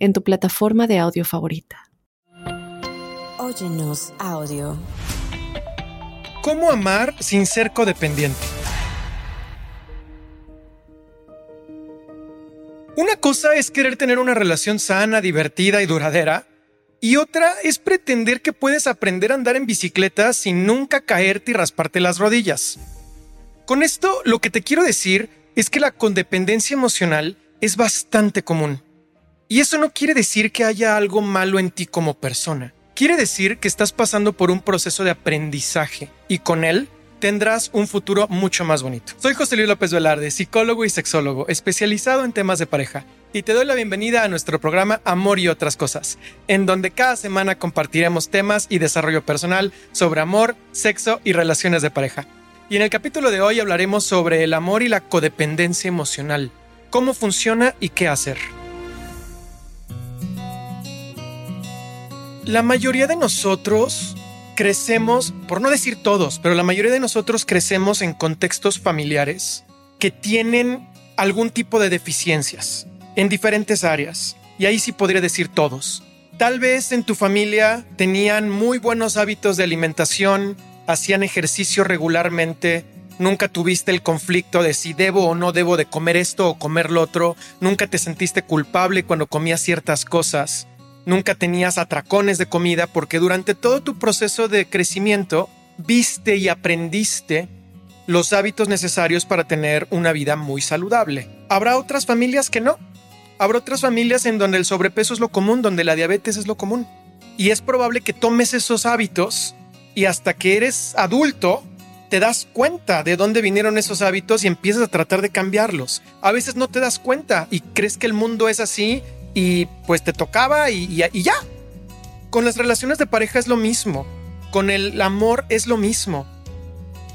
en tu plataforma de audio favorita. Óyenos audio. ¿Cómo amar sin ser codependiente? Una cosa es querer tener una relación sana, divertida y duradera, y otra es pretender que puedes aprender a andar en bicicleta sin nunca caerte y rasparte las rodillas. Con esto lo que te quiero decir es que la codependencia emocional es bastante común. Y eso no quiere decir que haya algo malo en ti como persona. Quiere decir que estás pasando por un proceso de aprendizaje y con él tendrás un futuro mucho más bonito. Soy José Luis López Velarde, psicólogo y sexólogo, especializado en temas de pareja, y te doy la bienvenida a nuestro programa Amor y otras cosas, en donde cada semana compartiremos temas y desarrollo personal sobre amor, sexo y relaciones de pareja. Y en el capítulo de hoy hablaremos sobre el amor y la codependencia emocional, cómo funciona y qué hacer. La mayoría de nosotros crecemos, por no decir todos, pero la mayoría de nosotros crecemos en contextos familiares que tienen algún tipo de deficiencias en diferentes áreas. Y ahí sí podría decir todos. Tal vez en tu familia tenían muy buenos hábitos de alimentación, hacían ejercicio regularmente, nunca tuviste el conflicto de si debo o no debo de comer esto o comer lo otro, nunca te sentiste culpable cuando comías ciertas cosas nunca tenías atracones de comida porque durante todo tu proceso de crecimiento viste y aprendiste los hábitos necesarios para tener una vida muy saludable. Habrá otras familias que no. Habrá otras familias en donde el sobrepeso es lo común, donde la diabetes es lo común. Y es probable que tomes esos hábitos y hasta que eres adulto te das cuenta de dónde vinieron esos hábitos y empiezas a tratar de cambiarlos. A veces no te das cuenta y crees que el mundo es así y pues te tocaba y, ya. Con las relaciones de pareja es lo mismo. Con el amor es lo mismo.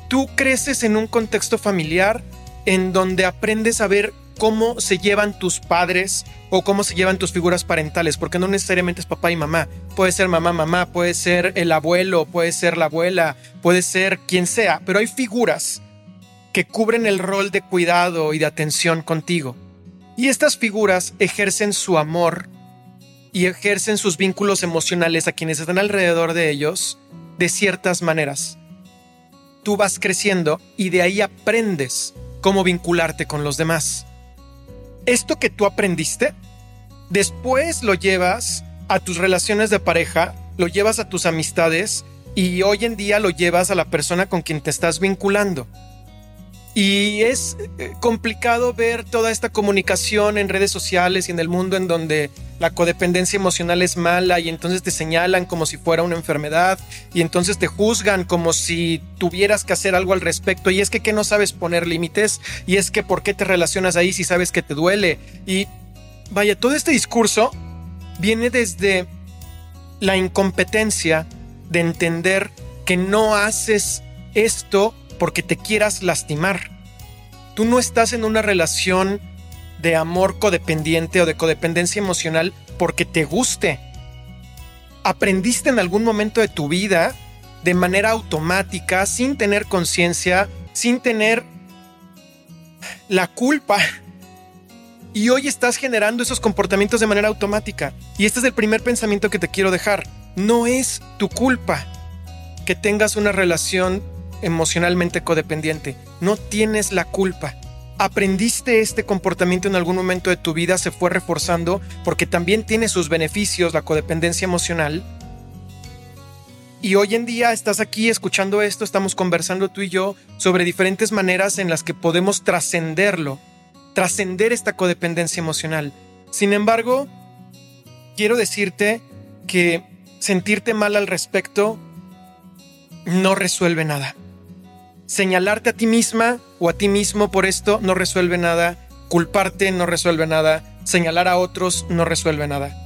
Tú creces en un contexto familiar en donde aprendes a ver cómo se llevan tus padres o cómo se llevan tus figuras parentales, porque no necesariamente es papá y mamá. Puede ser mamá, mamá, puede ser el abuelo, puede ser la abuela, puede ser quien sea, pero hay figuras que cubren el rol de cuidado y de atención contigo. Y estas figuras ejercen su amor y ejercen sus vínculos emocionales a quienes están alrededor de ellos de ciertas maneras. Tú vas creciendo y de ahí aprendes cómo vincularte con los demás. Esto que tú aprendiste, después lo llevas a tus relaciones de pareja, lo llevas a tus amistades y hoy en día lo llevas a la persona con quien te estás vinculando. Y es eh, complicado ver toda esta comunicación en redes sociales y en el mundo en donde la codependencia emocional es mala y entonces te señalan como si fuera una enfermedad y entonces te juzgan como si tuvieras que hacer algo al respecto. Y es que, que no sabes poner límites y es que por qué te relacionas ahí si sabes que te duele y vaya, todo este discurso viene desde la incompetencia de entender que no haces esto porque te quieras lastimar. Tú no estás en una relación de amor codependiente o de codependencia emocional porque te guste. Aprendiste en algún momento de tu vida de manera automática, sin tener conciencia, sin tener la culpa. Y hoy estás generando esos comportamientos de manera automática. Y este es el primer pensamiento que te quiero dejar. No es tu culpa que tengas una relación emocionalmente codependiente. No tienes la culpa. Aprendiste este comportamiento en algún momento de tu vida, se fue reforzando porque también tiene sus beneficios la codependencia emocional. Y hoy en día estás aquí escuchando esto, estamos conversando tú y yo sobre diferentes maneras en las que podemos trascenderlo, trascender esta codependencia emocional. Sin embargo, quiero decirte que sentirte mal al respecto no resuelve nada. Señalarte a ti misma o a ti mismo por esto no resuelve nada. Culparte no resuelve nada. Señalar a otros no resuelve nada.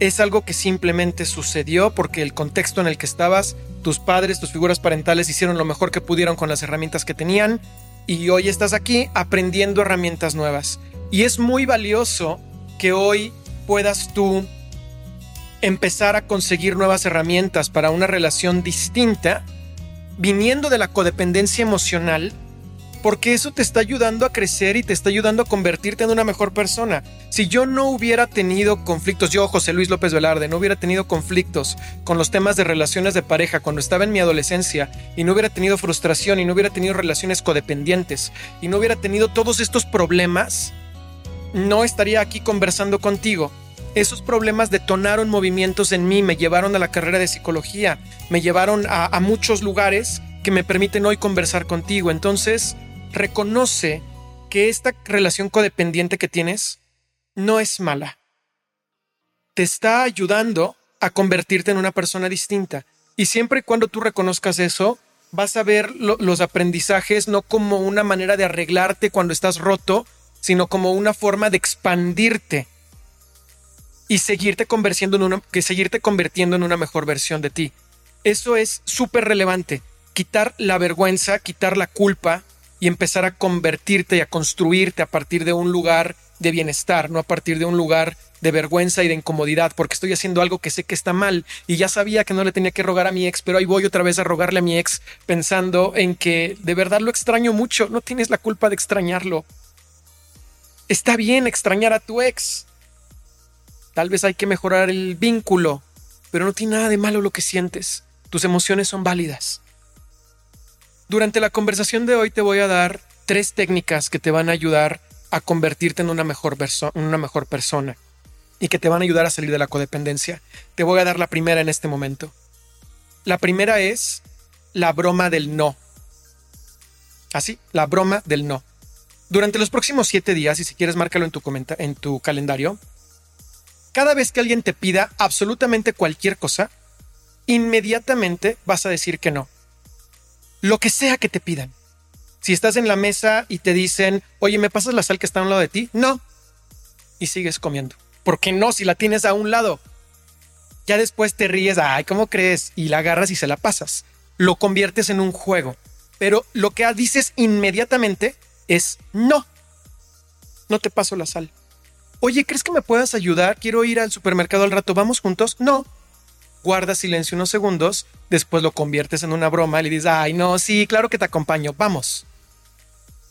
es algo que simplemente sucedió porque el contexto en el que estabas, tus padres, tus figuras parentales hicieron lo mejor que pudieron con las herramientas que tenían y hoy estás aquí aprendiendo herramientas nuevas. Y es muy valioso que hoy puedas tú empezar a conseguir nuevas herramientas para una relación distinta, viniendo de la codependencia emocional porque eso te está ayudando a crecer y te está ayudando a convertirte en una mejor persona. Si yo no hubiera tenido conflictos, yo, José Luis López Velarde, no hubiera tenido conflictos con los temas de relaciones de pareja cuando estaba en mi adolescencia y no hubiera tenido frustración y no hubiera tenido relaciones codependientes y no hubiera tenido todos estos problemas, no estaría aquí conversando contigo. Esos problemas detonaron movimientos en mí, me llevaron a la carrera de psicología, me llevaron a, muchos lugares que me permiten hoy conversar contigo. Entonces, reconoce que esta relación codependiente que tienes no es mala. Te está ayudando a convertirte en una persona distinta. Y siempre y cuando tú reconozcas eso, vas a ver los aprendizajes no como una manera de arreglarte cuando estás roto, sino como una forma de expandirte y seguirte convirtiendo en una, que seguirte convirtiendo en una mejor versión de ti. Eso es súper relevante. Quitar la vergüenza, quitar la culpa, y empezar a convertirte y a construirte a partir de un lugar de bienestar, no a partir de un lugar de vergüenza y de incomodidad, porque estoy haciendo algo que sé que está mal y ya sabía que no le tenía que rogar a mi ex, pero ahí voy otra vez a rogarle a mi ex pensando en que de verdad lo extraño mucho, no tienes la culpa de extrañarlo. Está bien extrañar a tu ex. Tal vez hay que mejorar el vínculo, pero no tiene nada de malo lo que sientes. Tus emociones son válidas. Durante la conversación de hoy te voy a dar tres técnicas que te van a ayudar a convertirte en una mejor, persona y que te van a ayudar a salir de la codependencia. Te voy a dar la primera en este momento. La primera es la broma del no. Así, la broma del no. Durante los próximos siete días, y si quieres márcalo en tu calendario, cada vez que alguien te pida absolutamente cualquier cosa, inmediatamente vas a decir que no lo que sea que te pidan. Si estás en la mesa y te dicen, oye, ¿me pasas la sal que está a un lado de ti? No. Y sigues comiendo. ¿Por qué no? Si la tienes a un lado. Ya después te ríes, ay, ¿cómo crees? Y la agarras y se la pasas. Lo conviertes en un juego. Pero lo que dices inmediatamente es no. No te paso la sal. Oye, ¿crees que me puedas ayudar? Quiero ir al supermercado al rato. ¿Vamos juntos? No guardas silencio unos segundos, después lo conviertes en una broma y le dices, ay, no, sí, claro que te acompaño, vamos.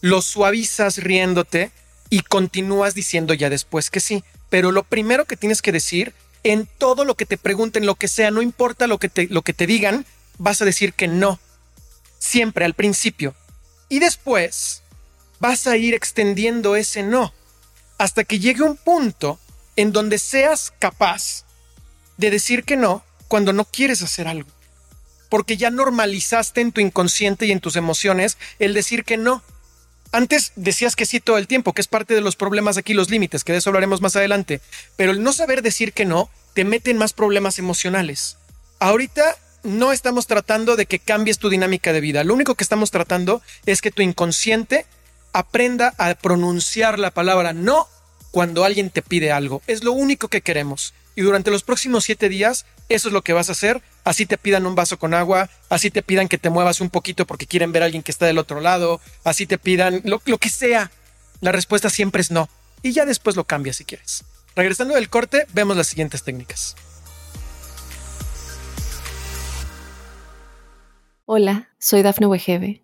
Lo suavizas riéndote y continúas diciendo ya después que sí. Pero lo primero que tienes que decir, en todo lo que te pregunten, lo que sea, no importa lo que te, lo que te digan, vas a decir que no. Siempre al principio. Y después vas a ir extendiendo ese no hasta que llegue un punto en donde seas capaz de decir que no cuando no quieres hacer algo. Porque ya normalizaste en tu inconsciente y en tus emociones el decir que no. Antes decías que sí todo el tiempo, que es parte de los problemas aquí, los límites, que de eso hablaremos más adelante. Pero el no saber decir que no te mete en más problemas emocionales. Ahorita no estamos tratando de que cambies tu dinámica de vida. Lo único que estamos tratando es que tu inconsciente aprenda a pronunciar la palabra no cuando alguien te pide algo. Es lo único que queremos y durante los próximos siete días eso es lo que vas a hacer. Así te pidan un vaso con agua, así te pidan que te muevas un poquito porque quieren ver a alguien que está del otro lado, así te pidan lo, lo que sea. La respuesta siempre es no. Y ya después lo cambias si quieres. Regresando del corte, vemos las siguientes técnicas. Hola, soy Dafne Wegebe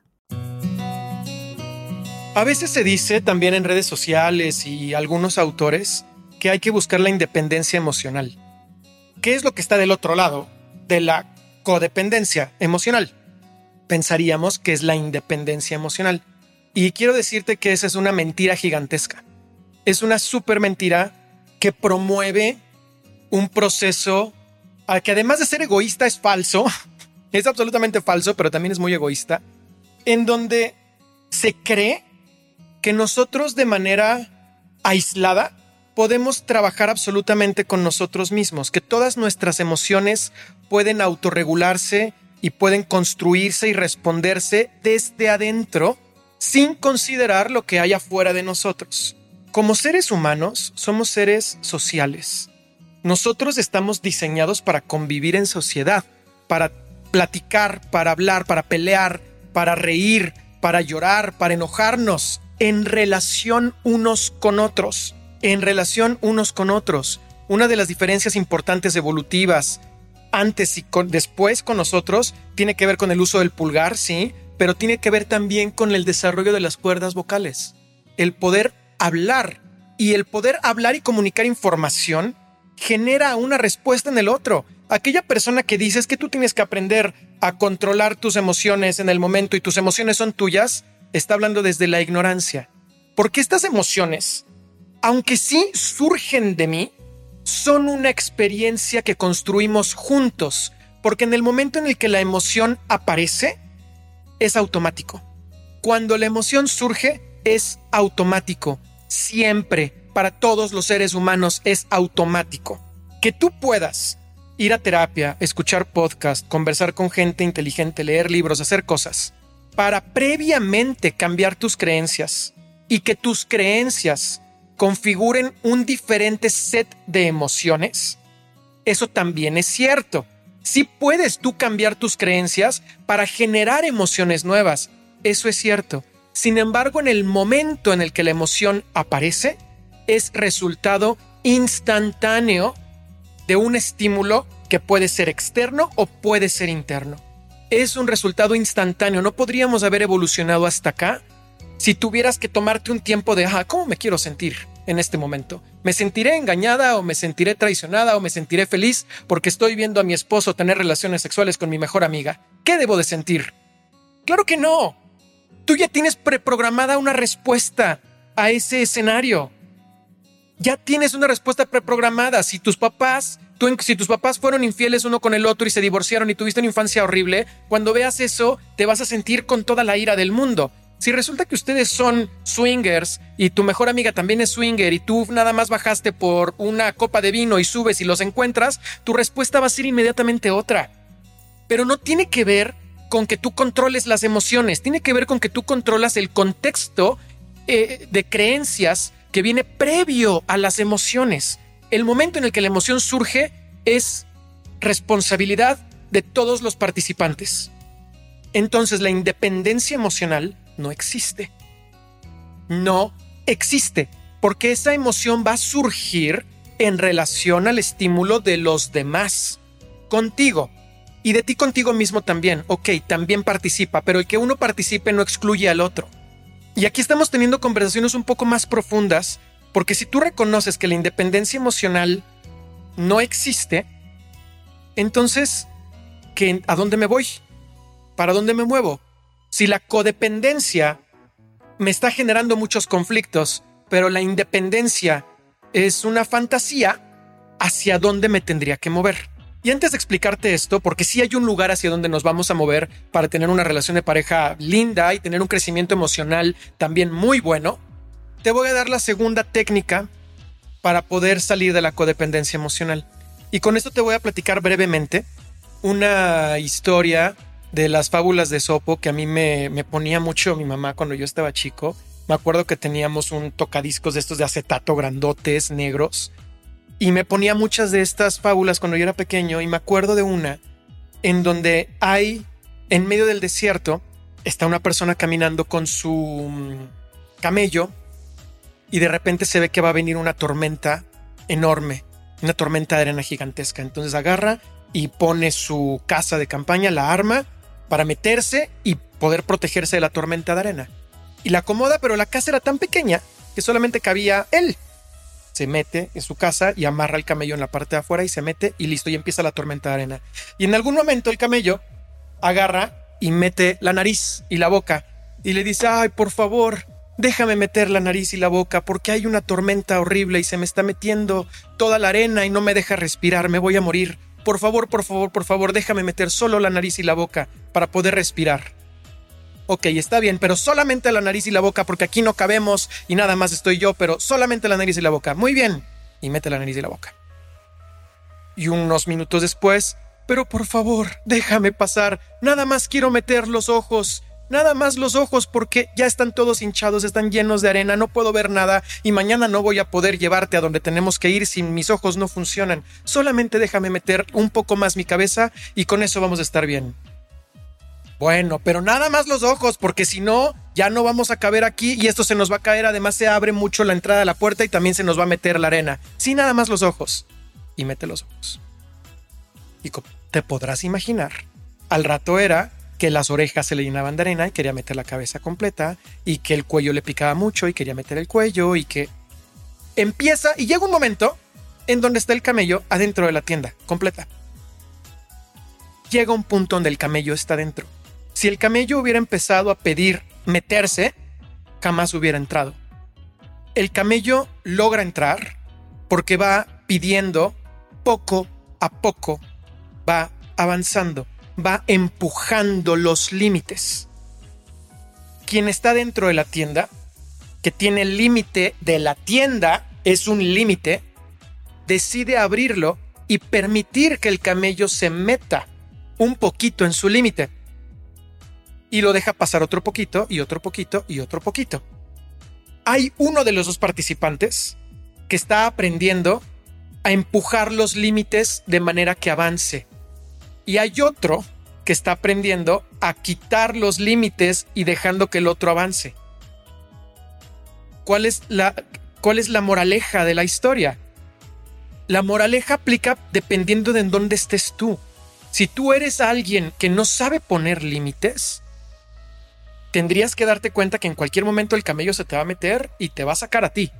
A veces se dice también en redes sociales y algunos autores que hay que buscar la independencia emocional. ¿Qué es lo que está del otro lado de la codependencia emocional? Pensaríamos que es la independencia emocional. Y quiero decirte que esa es una mentira gigantesca. Es una súper mentira que promueve un proceso que además de ser egoísta es falso, es absolutamente falso, pero también es muy egoísta, en donde se cree que nosotros de manera aislada podemos trabajar absolutamente con nosotros mismos, que todas nuestras emociones pueden autorregularse y pueden construirse y responderse desde adentro sin considerar lo que hay afuera de nosotros. Como seres humanos, somos seres sociales. Nosotros estamos diseñados para convivir en sociedad, para platicar, para hablar, para pelear, para reír, para llorar, para enojarnos, en relación unos con otros, en relación unos con otros. Una de las diferencias importantes evolutivas antes y después con nosotros tiene que ver con el uso del pulgar, sí, pero tiene que ver también con el desarrollo de las cuerdas vocales. El poder hablar y el poder hablar y comunicar información genera una respuesta en el otro. Aquella persona que dices que tú tienes que aprender a controlar tus emociones en el momento y tus emociones son tuyas, está hablando desde la ignorancia. Porque estas emociones, aunque sí surgen de mí, son una experiencia que construimos juntos, porque en el momento en el que la emoción aparece, es automático. Cuando la emoción surge, es automático siempre, para todos los seres humanos, es automático. Que tú puedas ir a terapia, escuchar podcast, conversar con gente inteligente, leer libros, hacer cosas, para previamente cambiar tus creencias y que tus creencias configuren un diferente set de emociones, eso también es cierto. Si puedes tú cambiar tus creencias para generar emociones nuevas, eso es cierto. Sin embargo, en el momento en el que la emoción aparece, es resultado instantáneo de un estímulo que puede ser externo o puede ser interno. Es un resultado instantáneo, no podríamos haber evolucionado hasta acá si tuvieras que tomarte un tiempo de, ah, ¿cómo me quiero sentir en este momento? ¿Me sentiré engañada o me sentiré traicionada o me sentiré feliz porque estoy viendo a mi esposo tener relaciones sexuales con mi mejor amiga? ¿Qué debo de sentir? Claro que no. Tú ya tienes preprogramada una respuesta a ese escenario. Ya tienes una respuesta preprogramada. Si tus papás, si tus papás fueron infieles uno con el otro y se divorciaron y tuviste una infancia horrible, cuando veas eso te vas a sentir con toda la ira del mundo. Si resulta que ustedes son swingers y tu mejor amiga también es swinger y tú nada más bajaste por una copa de vino y subes y los encuentras, tu respuesta va a ser inmediatamente otra. Pero no tiene que ver con que tú controles las emociones, tiene que ver con que tú controlas el contexto eh, de creencias que viene previo a las emociones. El momento en el que la emoción surge es responsabilidad de todos los participantes. Entonces la independencia emocional no existe. No existe, porque esa emoción va a surgir en relación al estímulo de los demás. Contigo, y de ti contigo mismo también. Ok, también participa, pero el que uno participe no excluye al otro. Y aquí estamos teniendo conversaciones un poco más profundas, porque si tú reconoces que la independencia emocional no existe, entonces, ¿qué, ¿a dónde me voy? ¿Para dónde me muevo? Si la codependencia me está generando muchos conflictos, pero la independencia es una fantasía, ¿hacia dónde me tendría que mover? Y antes de explicarte esto, porque sí hay un lugar hacia donde nos vamos a mover para tener una relación de pareja linda y tener un crecimiento emocional también muy bueno, te voy a dar la segunda técnica para poder salir de la codependencia emocional. Y con esto te voy a platicar brevemente una historia de las fábulas de Sopo que a mí me, me ponía mucho mi mamá cuando yo estaba chico. Me acuerdo que teníamos un tocadiscos de estos de acetato grandotes, negros, y me ponía muchas de estas fábulas cuando yo era pequeño y me acuerdo de una en donde hay, en medio del desierto, está una persona caminando con su mm, camello y de repente se ve que va a venir una tormenta enorme, una tormenta de arena gigantesca. Entonces agarra y pone su casa de campaña, la arma, para meterse y poder protegerse de la tormenta de arena. Y la acomoda, pero la casa era tan pequeña que solamente cabía él se mete en su casa y amarra el camello en la parte de afuera y se mete y listo, y empieza la tormenta de arena. Y en algún momento el camello agarra y mete la nariz y la boca y le dice, ay, por favor, déjame meter la nariz y la boca porque hay una tormenta horrible y se me está metiendo toda la arena y no me deja respirar, me voy a morir. Por favor, por favor, por favor, déjame meter solo la nariz y la boca para poder respirar. Ok, está bien, pero solamente la nariz y la boca porque aquí no cabemos y nada más estoy yo, pero solamente la nariz y la boca. Muy bien. Y mete la nariz y la boca. Y unos minutos después, pero por favor, déjame pasar. Nada más quiero meter los ojos. Nada más los ojos porque ya están todos hinchados, están llenos de arena, no puedo ver nada y mañana no voy a poder llevarte a donde tenemos que ir si mis ojos no funcionan. Solamente déjame meter un poco más mi cabeza y con eso vamos a estar bien. Bueno, pero nada más los ojos, porque si no, ya no vamos a caber aquí y esto se nos va a caer. Además, se abre mucho la entrada de la puerta y también se nos va a meter la arena. Sí, nada más los ojos. Y mete los ojos. Y como te podrás imaginar, al rato era que las orejas se le llenaban de arena y quería meter la cabeza completa y que el cuello le picaba mucho y quería meter el cuello y que empieza y llega un momento en donde está el camello adentro de la tienda completa. Llega un punto donde el camello está dentro. Si el camello hubiera empezado a pedir meterse, jamás hubiera entrado. El camello logra entrar porque va pidiendo poco a poco, va avanzando va empujando los límites. Quien está dentro de la tienda, que tiene el límite de la tienda, es un límite, decide abrirlo y permitir que el camello se meta un poquito en su límite. Y lo deja pasar otro poquito y otro poquito y otro poquito. Hay uno de los dos participantes que está aprendiendo a empujar los límites de manera que avance y hay otro que está aprendiendo a quitar los límites y dejando que el otro avance. ¿Cuál es la, cuál es la moraleja de la historia? La moraleja aplica dependiendo de en dónde estés tú. Si tú eres alguien que no sabe poner límites, tendrías que darte cuenta que en cualquier momento el camello se te va a meter y te va a sacar a ti.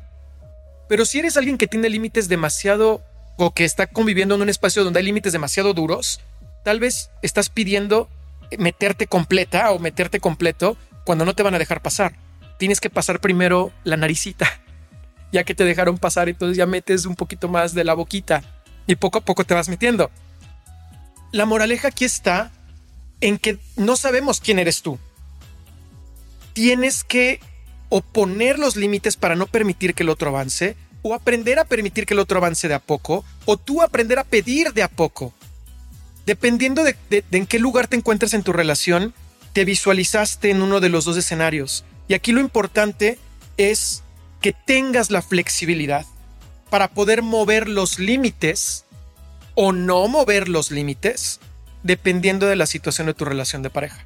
Pero si eres alguien que tiene límites demasiado o que está conviviendo en un espacio donde hay límites demasiado duros, tal vez estás pidiendo meterte completa o meterte completo cuando no te van a dejar pasar. Tienes que pasar primero la naricita. Ya que te dejaron pasar, entonces ya metes un poquito más de la boquita y poco a poco te vas metiendo. La moraleja aquí está en que no sabemos quién eres tú. Tienes que oponer los límites para no permitir que el otro avance, o aprender a permitir que el otro avance de a poco, o tú aprender a pedir de a poco dependiendo de, en qué lugar te encuentras en tu relación, te visualizaste en uno de los dos escenarios. Y aquí lo importante es que tengas la flexibilidad para poder mover los límites o no mover los límites dependiendo de la situación de tu relación de pareja.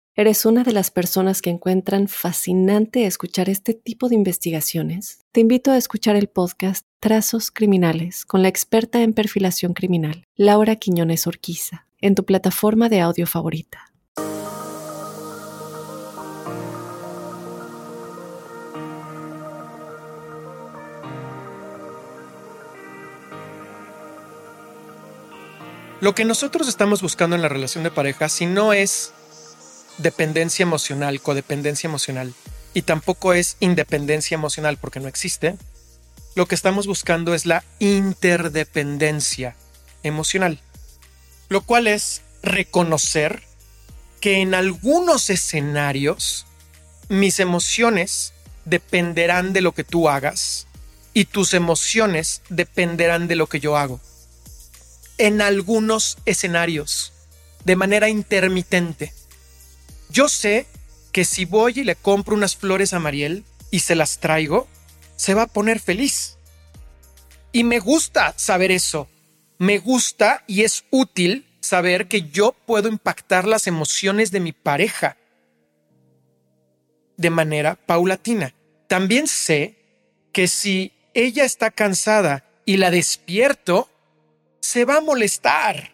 eres una de las personas que encuentran fascinante escuchar este tipo de investigaciones, te invito a escuchar el podcast Trazos Criminales con la experta en perfilación criminal, Laura Quiñones Orquiza en tu plataforma de audio favorita. Lo que nosotros estamos buscando en la relación de pareja, si no es dependencia emocional, codependencia emocional, y tampoco es independencia emocional porque no existe, lo que estamos buscando es la interdependencia emocional lo cual es reconocer que en algunos escenarios mis emociones dependerán de lo que tú hagas y tus emociones dependerán de lo que yo hago. En algunos escenarios, de manera intermitente. Yo sé que si voy y le compro unas flores a Mariel y se las traigo, se va a poner feliz. Y me gusta saber eso, me gusta y es útil saber que yo puedo impactar las emociones de mi pareja de manera paulatina. También sé que si ella está cansada y la despierto, se va a molestar.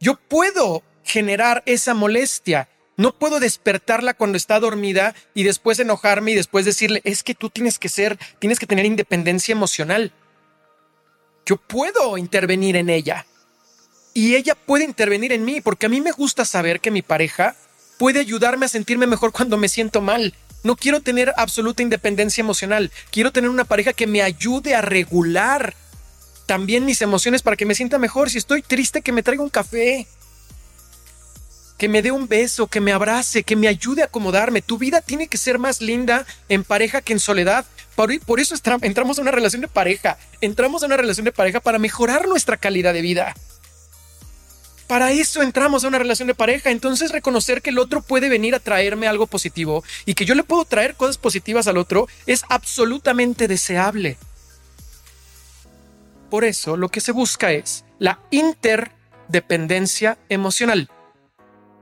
Yo puedo generar esa molestia. No puedo despertarla cuando está dormida y después enojarme y después decirle, es que tú tienes que ser, tienes que tener independencia emocional. Yo puedo intervenir en ella y ella puede intervenir en mí porque a mí me gusta saber que mi pareja puede ayudarme a sentirme mejor cuando me siento mal. No quiero tener absoluta independencia emocional. Quiero tener una pareja que me ayude a regular también mis emociones para que me sienta mejor. Si estoy triste, que me traiga un café. Que me dé un beso, que me abrace, que me ayude a acomodarme. Tu vida tiene que ser más linda en pareja que en soledad. Por, eso entramos a una relación de pareja. Entramos a una relación de pareja para mejorar nuestra calidad de vida. Para eso entramos a una relación de pareja. Entonces reconocer que el otro puede venir a traerme algo positivo y que yo le puedo traer cosas positivas al otro es absolutamente deseable. Por eso lo que se busca es la interdependencia emocional.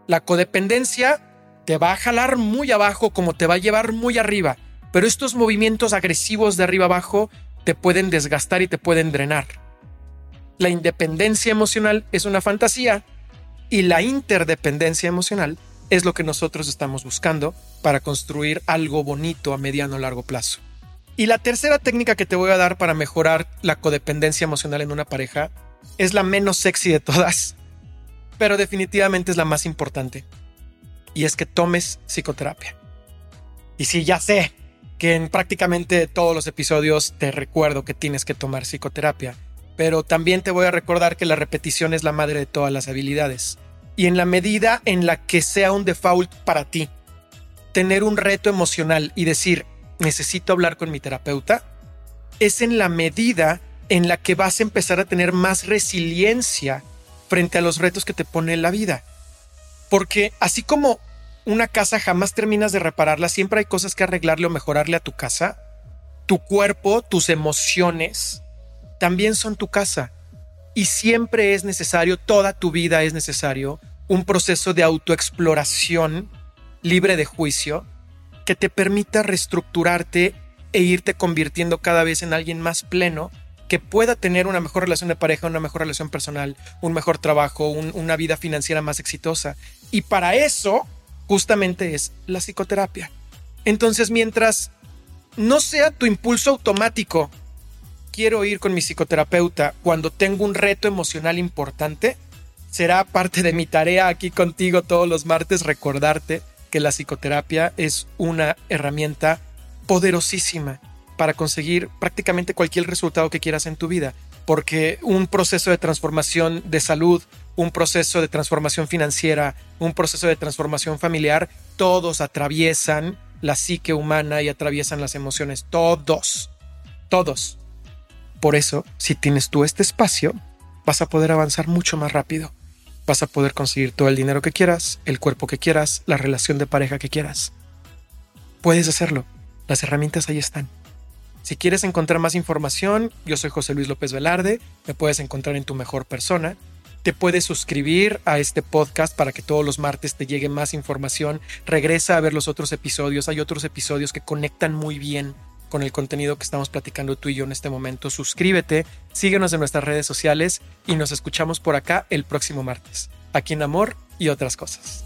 La codependencia te va a jalar muy abajo como te va a llevar muy arriba, pero estos movimientos agresivos de arriba abajo te pueden desgastar y te pueden drenar. La independencia emocional es una fantasía y la interdependencia emocional es lo que nosotros estamos buscando para construir algo bonito a mediano o largo plazo. Y la tercera técnica que te voy a dar para mejorar la codependencia emocional en una pareja es la menos sexy de todas, pero definitivamente es la más importante. Y es que tomes psicoterapia. Y sí, ya sé que en prácticamente todos los episodios te recuerdo que tienes que tomar psicoterapia pero también te voy a recordar que la repetición es la madre de todas las habilidades. Y en la medida en la que sea un default para ti, tener un reto emocional y decir, necesito hablar con mi terapeuta, es en la medida en la que vas a empezar a tener más resiliencia frente a los retos que te pone la vida. Porque así como una casa jamás terminas de repararla, siempre hay cosas que arreglarle o mejorarle a tu casa, tu cuerpo, tus emociones, también son tu casa. Y siempre es necesario, toda tu vida es necesario, un proceso de autoexploración libre de juicio que te permita reestructurarte e irte convirtiendo cada vez en alguien más pleno que pueda tener una mejor relación de pareja, una mejor relación personal, un mejor trabajo, una vida financiera más exitosa. Y para eso justamente es la psicoterapia. Entonces, mientras no sea tu impulso automático quiero ir con mi psicoterapeuta cuando tengo un reto emocional importante, será parte de mi tarea aquí contigo todos los martes recordarte que la psicoterapia es una herramienta poderosísima para conseguir prácticamente cualquier resultado que quieras en tu vida, porque un proceso de transformación de salud, un proceso de transformación financiera, un proceso de transformación familiar, todos atraviesan la psique humana y atraviesan las emociones, todos, todos. Por eso, si tienes tú este espacio, vas a poder avanzar mucho más rápido. Vas a poder conseguir todo el dinero que quieras, el cuerpo que quieras, la relación de pareja que quieras. Puedes hacerlo. Las herramientas ahí están. Si quieres encontrar más información, yo soy José Luis López Velarde, me puedes encontrar en tu mejor persona. Te puedes suscribir a este podcast para que todos los martes te llegue más información. Regresa a ver los otros episodios. Hay otros episodios que conectan muy bien con el contenido que estamos platicando tú y yo en este momento. Suscríbete, síguenos en nuestras redes sociales y nos escuchamos por acá el próximo martes, aquí en Amor y otras cosas.